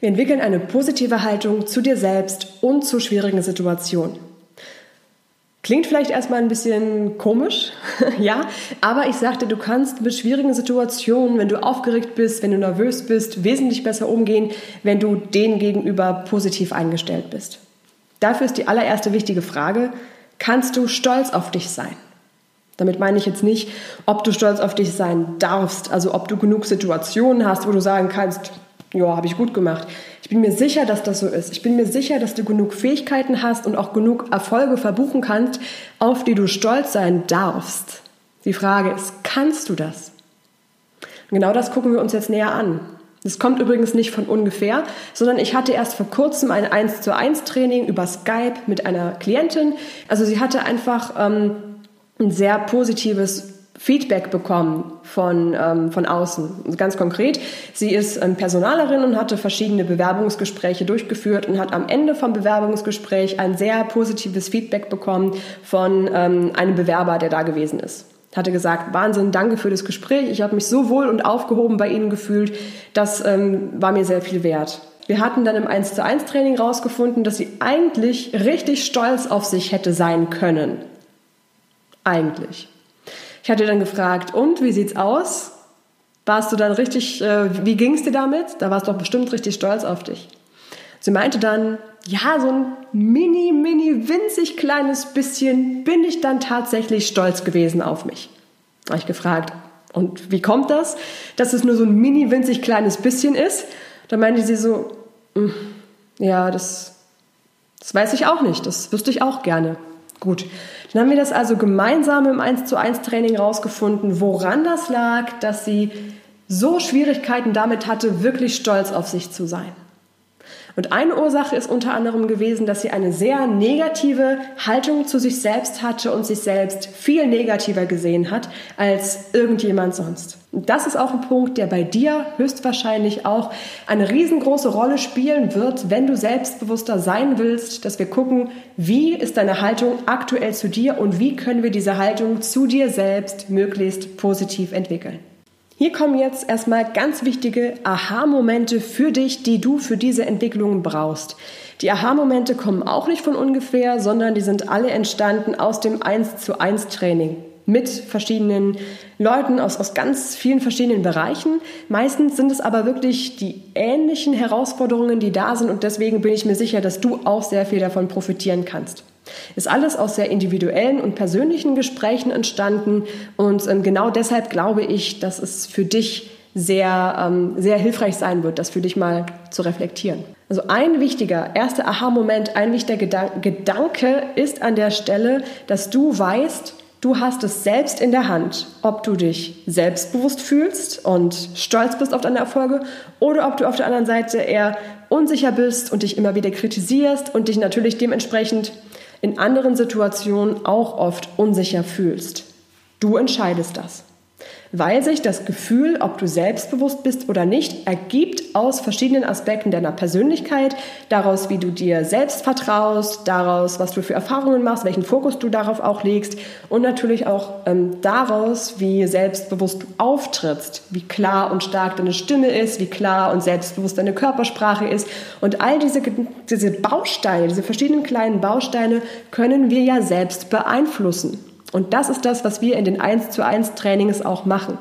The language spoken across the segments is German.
Wir entwickeln eine positive Haltung zu dir selbst und zu schwierigen Situationen. Klingt vielleicht erstmal ein bisschen komisch, ja, aber ich sagte, du kannst mit schwierigen Situationen, wenn du aufgeregt bist, wenn du nervös bist, wesentlich besser umgehen, wenn du denen gegenüber positiv eingestellt bist. Dafür ist die allererste wichtige Frage, kannst du stolz auf dich sein? Damit meine ich jetzt nicht, ob du stolz auf dich sein darfst, also ob du genug Situationen hast, wo du sagen kannst, ja, habe ich gut gemacht. Ich bin mir sicher, dass das so ist. Ich bin mir sicher, dass du genug Fähigkeiten hast und auch genug Erfolge verbuchen kannst, auf die du stolz sein darfst. Die Frage ist, kannst du das? Und genau das gucken wir uns jetzt näher an. Das kommt übrigens nicht von ungefähr, sondern ich hatte erst vor kurzem ein 1 zu 1 Training über Skype mit einer Klientin. Also sie hatte einfach ähm, ein sehr positives Feedback bekommen von, ähm, von außen. Ganz konkret, sie ist ähm, Personalerin und hatte verschiedene Bewerbungsgespräche durchgeführt und hat am Ende vom Bewerbungsgespräch ein sehr positives Feedback bekommen von ähm, einem Bewerber, der da gewesen ist. Hatte gesagt, Wahnsinn, danke für das Gespräch, ich habe mich so wohl und aufgehoben bei Ihnen gefühlt, das ähm, war mir sehr viel wert. Wir hatten dann im 1 zu 1 Training rausgefunden, dass sie eigentlich richtig stolz auf sich hätte sein können. Eigentlich. Ich hatte dann gefragt, und wie sieht's aus? Warst du dann richtig, äh, wie ging's dir damit? Da warst du doch bestimmt richtig stolz auf dich. Sie meinte dann, ja, so ein mini, mini, winzig kleines bisschen bin ich dann tatsächlich stolz gewesen auf mich. Habe ich gefragt, und wie kommt das, dass es nur so ein mini, winzig kleines bisschen ist? Da meinte sie so, hm, ja, das, das weiß ich auch nicht, das wüsste ich auch gerne. Gut, dann haben wir das also gemeinsam im 1 zu 1 Training rausgefunden, woran das lag, dass sie so Schwierigkeiten damit hatte, wirklich stolz auf sich zu sein. Und eine Ursache ist unter anderem gewesen, dass sie eine sehr negative Haltung zu sich selbst hatte und sich selbst viel negativer gesehen hat als irgendjemand sonst. Und das ist auch ein Punkt, der bei dir höchstwahrscheinlich auch eine riesengroße Rolle spielen wird, wenn du selbstbewusster sein willst, dass wir gucken, wie ist deine Haltung aktuell zu dir und wie können wir diese Haltung zu dir selbst möglichst positiv entwickeln. Hier kommen jetzt erstmal ganz wichtige Aha-Momente für dich, die du für diese Entwicklung brauchst. Die Aha-Momente kommen auch nicht von ungefähr, sondern die sind alle entstanden aus dem 1 zu 1 Training mit verschiedenen Leuten aus, aus ganz vielen verschiedenen Bereichen. Meistens sind es aber wirklich die ähnlichen Herausforderungen, die da sind und deswegen bin ich mir sicher, dass du auch sehr viel davon profitieren kannst. Ist alles aus sehr individuellen und persönlichen Gesprächen entstanden und ähm, genau deshalb glaube ich, dass es für dich sehr, ähm, sehr hilfreich sein wird, das für dich mal zu reflektieren. Also ein wichtiger, erster Aha-Moment, ein wichtiger Gedan Gedanke ist an der Stelle, dass du weißt, Du hast es selbst in der Hand, ob du dich selbstbewusst fühlst und stolz bist auf deine Erfolge oder ob du auf der anderen Seite eher unsicher bist und dich immer wieder kritisierst und dich natürlich dementsprechend in anderen Situationen auch oft unsicher fühlst. Du entscheidest das weil sich das Gefühl, ob du selbstbewusst bist oder nicht, ergibt aus verschiedenen Aspekten deiner Persönlichkeit, daraus, wie du dir selbst vertraust, daraus, was du für Erfahrungen machst, welchen Fokus du darauf auch legst und natürlich auch ähm, daraus, wie selbstbewusst du auftrittst, wie klar und stark deine Stimme ist, wie klar und selbstbewusst deine Körpersprache ist und all diese, diese Bausteine, diese verschiedenen kleinen Bausteine können wir ja selbst beeinflussen. Und das ist das, was wir in den 1 zu 1 Trainings auch machen.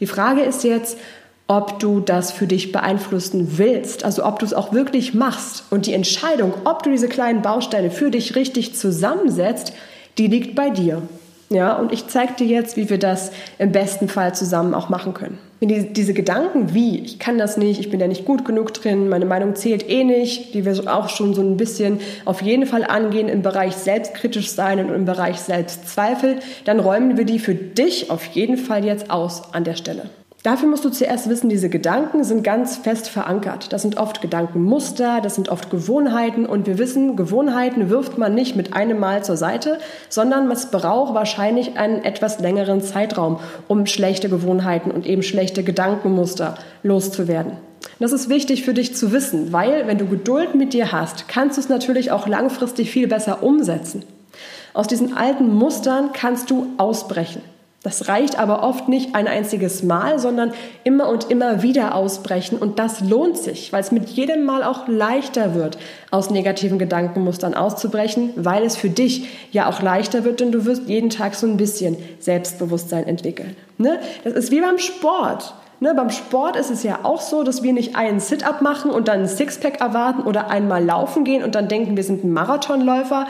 Die Frage ist jetzt, ob du das für dich beeinflussen willst, also ob du es auch wirklich machst. Und die Entscheidung, ob du diese kleinen Bausteine für dich richtig zusammensetzt, die liegt bei dir. Ja, und ich zeige dir jetzt, wie wir das im besten Fall zusammen auch machen können. Die, diese Gedanken wie, ich kann das nicht, ich bin da nicht gut genug drin, meine Meinung zählt eh nicht, die wir auch schon so ein bisschen auf jeden Fall angehen im Bereich selbstkritisch sein und im Bereich Selbstzweifel, dann räumen wir die für dich auf jeden Fall jetzt aus an der Stelle. Dafür musst du zuerst wissen, diese Gedanken sind ganz fest verankert. Das sind oft Gedankenmuster, das sind oft Gewohnheiten und wir wissen, Gewohnheiten wirft man nicht mit einem Mal zur Seite, sondern es braucht wahrscheinlich einen etwas längeren Zeitraum, um schlechte Gewohnheiten und eben schlechte Gedankenmuster loszuwerden. Das ist wichtig für dich zu wissen, weil wenn du Geduld mit dir hast, kannst du es natürlich auch langfristig viel besser umsetzen. Aus diesen alten Mustern kannst du ausbrechen. Das reicht aber oft nicht ein einziges Mal, sondern immer und immer wieder ausbrechen. Und das lohnt sich, weil es mit jedem Mal auch leichter wird, aus negativen Gedankenmustern auszubrechen, weil es für dich ja auch leichter wird, denn du wirst jeden Tag so ein bisschen Selbstbewusstsein entwickeln. Ne? Das ist wie beim Sport. Ne, beim Sport ist es ja auch so, dass wir nicht einen Sit-up machen und dann ein Sixpack erwarten oder einmal laufen gehen und dann denken, wir sind ein Marathonläufer,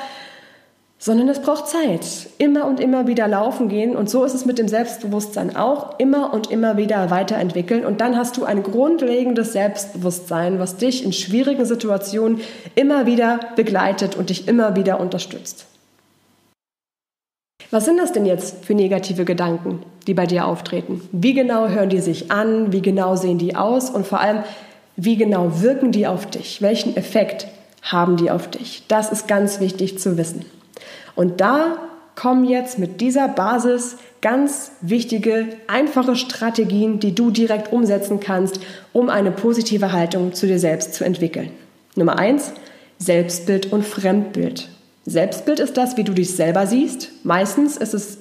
sondern es braucht Zeit. Immer und immer wieder laufen gehen. Und so ist es mit dem Selbstbewusstsein auch. Immer und immer wieder weiterentwickeln. Und dann hast du ein grundlegendes Selbstbewusstsein, was dich in schwierigen Situationen immer wieder begleitet und dich immer wieder unterstützt. Was sind das denn jetzt für negative Gedanken, die bei dir auftreten? Wie genau hören die sich an? Wie genau sehen die aus? Und vor allem, wie genau wirken die auf dich? Welchen Effekt haben die auf dich? Das ist ganz wichtig zu wissen. Und da kommen jetzt mit dieser Basis ganz wichtige, einfache Strategien, die du direkt umsetzen kannst, um eine positive Haltung zu dir selbst zu entwickeln. Nummer eins, Selbstbild und Fremdbild. Selbstbild ist das, wie du dich selber siehst. Meistens ist es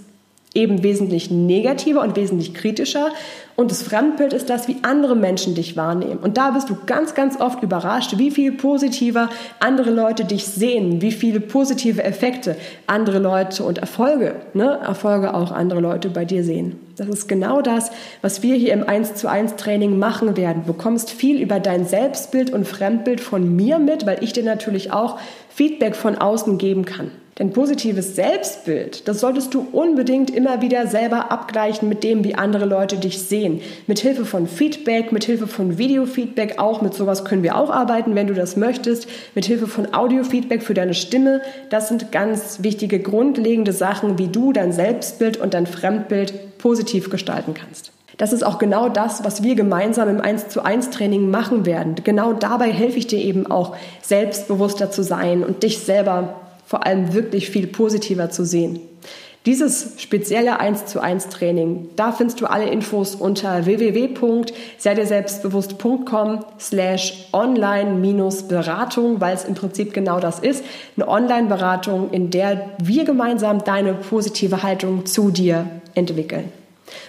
eben wesentlich negativer und wesentlich kritischer. Und das Fremdbild ist das, wie andere Menschen dich wahrnehmen. Und da bist du ganz, ganz oft überrascht, wie viel positiver andere Leute dich sehen, wie viele positive Effekte andere Leute und Erfolge, ne, Erfolge auch andere Leute bei dir sehen. Das ist genau das, was wir hier im 1 zu 1 Training machen werden. Du bekommst viel über dein Selbstbild und Fremdbild von mir mit, weil ich dir natürlich auch Feedback von außen geben kann. Denn positives Selbstbild, das solltest du unbedingt immer wieder selber abgleichen mit dem, wie andere Leute dich sehen. Mit Hilfe von Feedback, mit Hilfe von Videofeedback auch. Mit sowas können wir auch arbeiten, wenn du das möchtest. Mit Hilfe von Audiofeedback für deine Stimme. Das sind ganz wichtige, grundlegende Sachen, wie du dein Selbstbild und dein Fremdbild positiv gestalten kannst. Das ist auch genau das, was wir gemeinsam im 1 zu 1 Training machen werden. Genau dabei helfe ich dir eben auch, selbstbewusster zu sein und dich selber vor allem wirklich viel positiver zu sehen. Dieses spezielle 1 zu 1 Training, da findest du alle Infos unter www.seidirselbstbewusst.com slash online-beratung, weil es im Prinzip genau das ist. Eine Online-Beratung, in der wir gemeinsam deine positive Haltung zu dir entwickeln.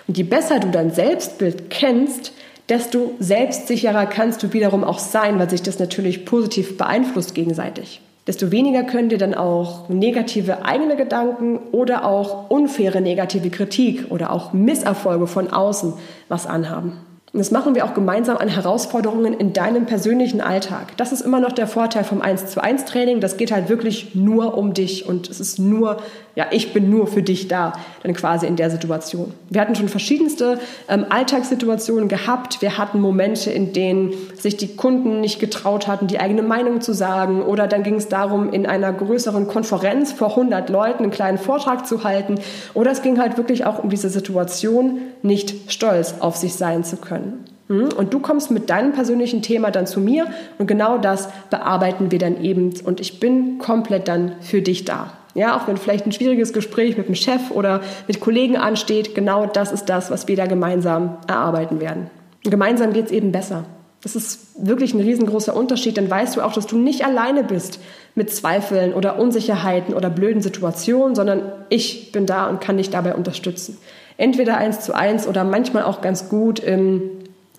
Und je besser du dein Selbstbild kennst, desto selbstsicherer kannst du wiederum auch sein, weil sich das natürlich positiv beeinflusst gegenseitig desto weniger können dir dann auch negative eigene Gedanken oder auch unfaire negative Kritik oder auch Misserfolge von außen was anhaben. Und das machen wir auch gemeinsam an Herausforderungen in deinem persönlichen Alltag. Das ist immer noch der Vorteil vom 1 zu 1 Training. Das geht halt wirklich nur um dich und es ist nur, ja, ich bin nur für dich da, dann quasi in der Situation. Wir hatten schon verschiedenste ähm, Alltagssituationen gehabt. Wir hatten Momente, in denen sich die Kunden nicht getraut hatten, die eigene Meinung zu sagen. Oder dann ging es darum, in einer größeren Konferenz vor 100 Leuten einen kleinen Vortrag zu halten. Oder es ging halt wirklich auch um diese Situation, nicht stolz auf sich sein zu können. Hm? Und du kommst mit deinem persönlichen Thema dann zu mir und genau das bearbeiten wir dann eben und ich bin komplett dann für dich da. Ja, auch wenn vielleicht ein schwieriges Gespräch mit dem Chef oder mit Kollegen ansteht, genau das ist das, was wir da gemeinsam erarbeiten werden. Und gemeinsam geht es eben besser. Das ist wirklich ein riesengroßer Unterschied. Dann weißt du auch, dass du nicht alleine bist mit Zweifeln oder Unsicherheiten oder blöden Situationen, sondern ich bin da und kann dich dabei unterstützen. Entweder eins zu eins oder manchmal auch ganz gut im,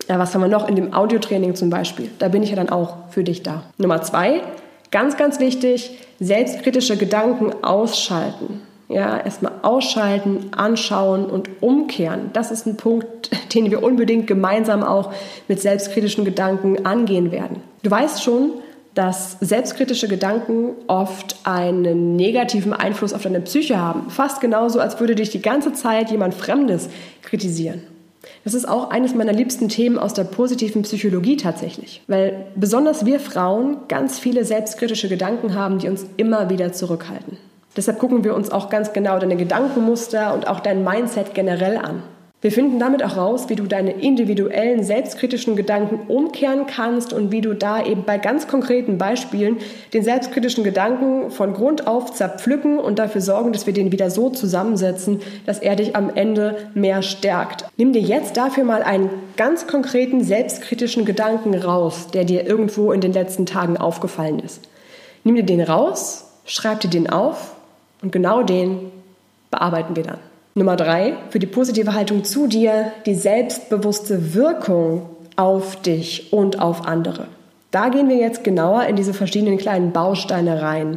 ja, was haben wir noch, in dem Audiotraining zum Beispiel. Da bin ich ja dann auch für dich da. Nummer zwei, ganz, ganz wichtig, selbstkritische Gedanken ausschalten. Ja, erstmal ausschalten, anschauen und umkehren. Das ist ein Punkt, den wir unbedingt gemeinsam auch mit selbstkritischen Gedanken angehen werden. Du weißt schon, dass selbstkritische Gedanken oft einen negativen Einfluss auf deine Psyche haben. Fast genauso, als würde dich die ganze Zeit jemand Fremdes kritisieren. Das ist auch eines meiner liebsten Themen aus der positiven Psychologie tatsächlich, weil besonders wir Frauen ganz viele selbstkritische Gedanken haben, die uns immer wieder zurückhalten. Deshalb gucken wir uns auch ganz genau deine Gedankenmuster und auch dein Mindset generell an. Wir finden damit auch raus, wie du deine individuellen selbstkritischen Gedanken umkehren kannst und wie du da eben bei ganz konkreten Beispielen den selbstkritischen Gedanken von Grund auf zerpflücken und dafür sorgen, dass wir den wieder so zusammensetzen, dass er dich am Ende mehr stärkt. Nimm dir jetzt dafür mal einen ganz konkreten selbstkritischen Gedanken raus, der dir irgendwo in den letzten Tagen aufgefallen ist. Nimm dir den raus, schreib dir den auf und genau den bearbeiten wir dann. Nummer drei, für die positive Haltung zu dir, die selbstbewusste Wirkung auf dich und auf andere. Da gehen wir jetzt genauer in diese verschiedenen kleinen Bausteine rein.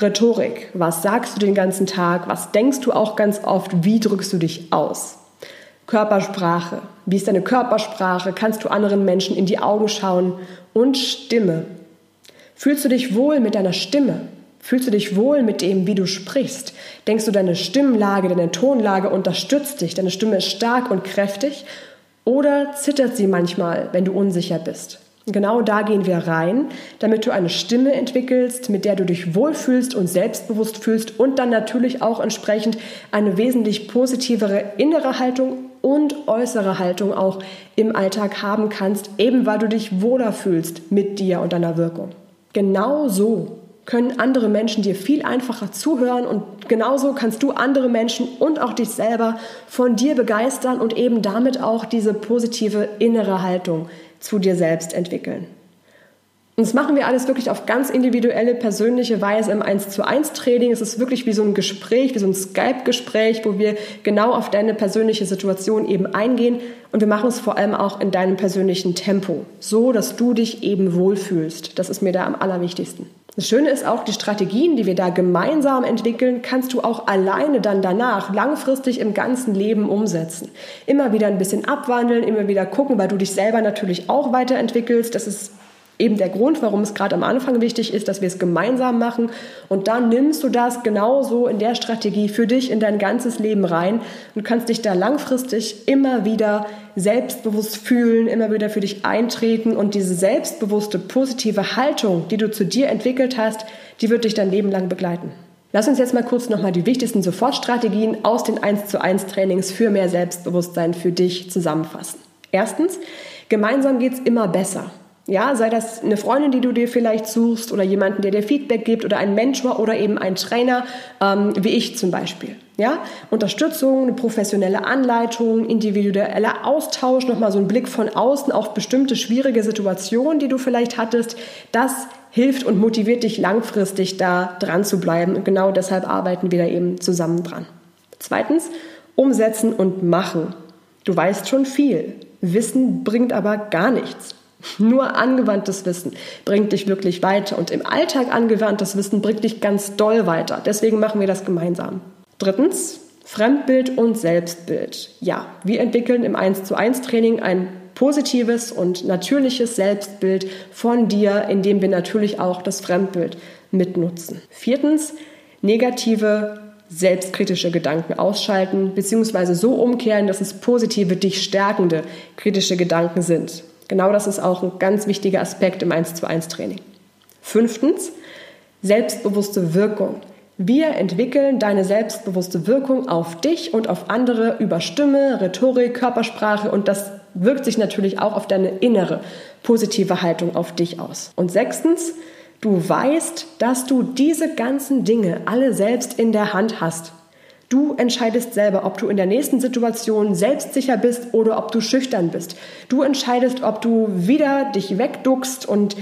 Rhetorik, was sagst du den ganzen Tag, was denkst du auch ganz oft, wie drückst du dich aus? Körpersprache, wie ist deine Körpersprache, kannst du anderen Menschen in die Augen schauen und Stimme. Fühlst du dich wohl mit deiner Stimme? Fühlst du dich wohl mit dem, wie du sprichst? Denkst du, deine Stimmlage, deine Tonlage unterstützt dich? Deine Stimme ist stark und kräftig? Oder zittert sie manchmal, wenn du unsicher bist? Genau da gehen wir rein, damit du eine Stimme entwickelst, mit der du dich wohlfühlst und selbstbewusst fühlst und dann natürlich auch entsprechend eine wesentlich positivere innere Haltung und äußere Haltung auch im Alltag haben kannst, eben weil du dich wohler fühlst mit dir und deiner Wirkung. Genau so können andere Menschen dir viel einfacher zuhören und genauso kannst du andere Menschen und auch dich selber von dir begeistern und eben damit auch diese positive innere Haltung zu dir selbst entwickeln. Und das machen wir alles wirklich auf ganz individuelle, persönliche Weise im 1 zu 1 Training. Es ist wirklich wie so ein Gespräch, wie so ein Skype-Gespräch, wo wir genau auf deine persönliche Situation eben eingehen. Und wir machen es vor allem auch in deinem persönlichen Tempo, so dass du dich eben wohlfühlst. Das ist mir da am allerwichtigsten. Das Schöne ist auch, die Strategien, die wir da gemeinsam entwickeln, kannst du auch alleine dann danach langfristig im ganzen Leben umsetzen. Immer wieder ein bisschen abwandeln, immer wieder gucken, weil du dich selber natürlich auch weiterentwickelst. Das ist eben der Grund, warum es gerade am Anfang wichtig ist, dass wir es gemeinsam machen. Und dann nimmst du das genauso in der Strategie für dich in dein ganzes Leben rein und kannst dich da langfristig immer wieder selbstbewusst fühlen, immer wieder für dich eintreten und diese selbstbewusste, positive Haltung, die du zu dir entwickelt hast, die wird dich dein Leben lang begleiten. Lass uns jetzt mal kurz nochmal die wichtigsten Sofortstrategien aus den 1 zu 1 Trainings für mehr Selbstbewusstsein für dich zusammenfassen. Erstens, gemeinsam geht es immer besser. Ja, sei das eine Freundin, die du dir vielleicht suchst oder jemanden, der dir Feedback gibt oder ein Mentor oder eben ein Trainer, ähm, wie ich zum Beispiel. Ja, Unterstützung, eine professionelle Anleitung, individueller Austausch, nochmal so ein Blick von außen auf bestimmte schwierige Situationen, die du vielleicht hattest, das hilft und motiviert dich langfristig da dran zu bleiben. Und genau deshalb arbeiten wir da eben zusammen dran. Zweitens, umsetzen und machen. Du weißt schon viel. Wissen bringt aber gar nichts. Nur angewandtes Wissen bringt dich wirklich weiter und im Alltag angewandtes Wissen bringt dich ganz doll weiter. Deswegen machen wir das gemeinsam. Drittens, Fremdbild und Selbstbild. Ja, wir entwickeln im 1 zu 1 Training ein positives und natürliches Selbstbild von dir, indem wir natürlich auch das Fremdbild mitnutzen. Viertens, negative selbstkritische Gedanken ausschalten bzw. so umkehren, dass es positive, dich stärkende kritische Gedanken sind. Genau das ist auch ein ganz wichtiger Aspekt im 1 zu 1 Training. Fünftens, selbstbewusste Wirkung. Wir entwickeln deine selbstbewusste Wirkung auf dich und auf andere über Stimme, Rhetorik, Körpersprache und das wirkt sich natürlich auch auf deine innere positive Haltung auf dich aus. Und sechstens, du weißt, dass du diese ganzen Dinge alle selbst in der Hand hast. Du entscheidest selber, ob du in der nächsten Situation selbstsicher bist oder ob du schüchtern bist. Du entscheidest, ob du wieder dich wegduckst und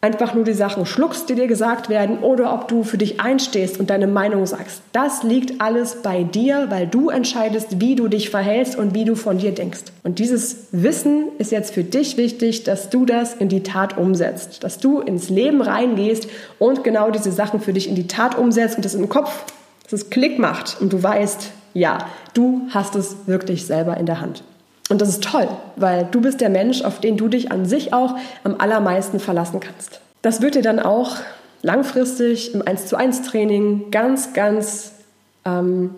einfach nur die Sachen schluckst, die dir gesagt werden, oder ob du für dich einstehst und deine Meinung sagst. Das liegt alles bei dir, weil du entscheidest, wie du dich verhältst und wie du von dir denkst. Und dieses Wissen ist jetzt für dich wichtig, dass du das in die Tat umsetzt, dass du ins Leben reingehst und genau diese Sachen für dich in die Tat umsetzt und das im Kopf dass es Klick macht und du weißt, ja, du hast es wirklich selber in der Hand. Und das ist toll, weil du bist der Mensch, auf den du dich an sich auch am allermeisten verlassen kannst. Das wird dir dann auch langfristig im 1 zu 1 Training ganz, ganz ähm,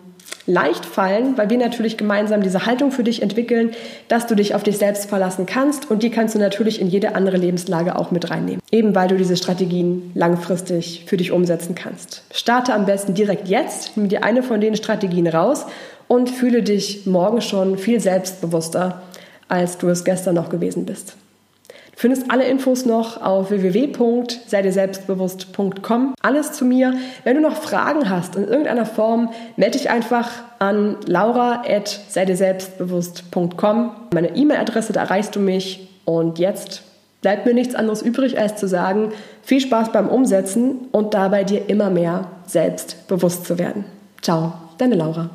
leicht fallen, weil wir natürlich gemeinsam diese Haltung für dich entwickeln, dass du dich auf dich selbst verlassen kannst und die kannst du natürlich in jede andere Lebenslage auch mit reinnehmen. Eben weil du diese Strategien langfristig für dich umsetzen kannst. Starte am besten direkt jetzt, nimm dir eine von den Strategien raus und fühle dich morgen schon viel selbstbewusster, als du es gestern noch gewesen bist. Findest alle Infos noch auf www.seidirselbstbewusst.com. Alles zu mir. Wenn du noch Fragen hast in irgendeiner Form, melde dich einfach an laura.seidirselbstbewusst.com. Meine E-Mail-Adresse, da erreichst du mich. Und jetzt bleibt mir nichts anderes übrig, als zu sagen, viel Spaß beim Umsetzen und dabei dir immer mehr selbstbewusst zu werden. Ciao, deine Laura.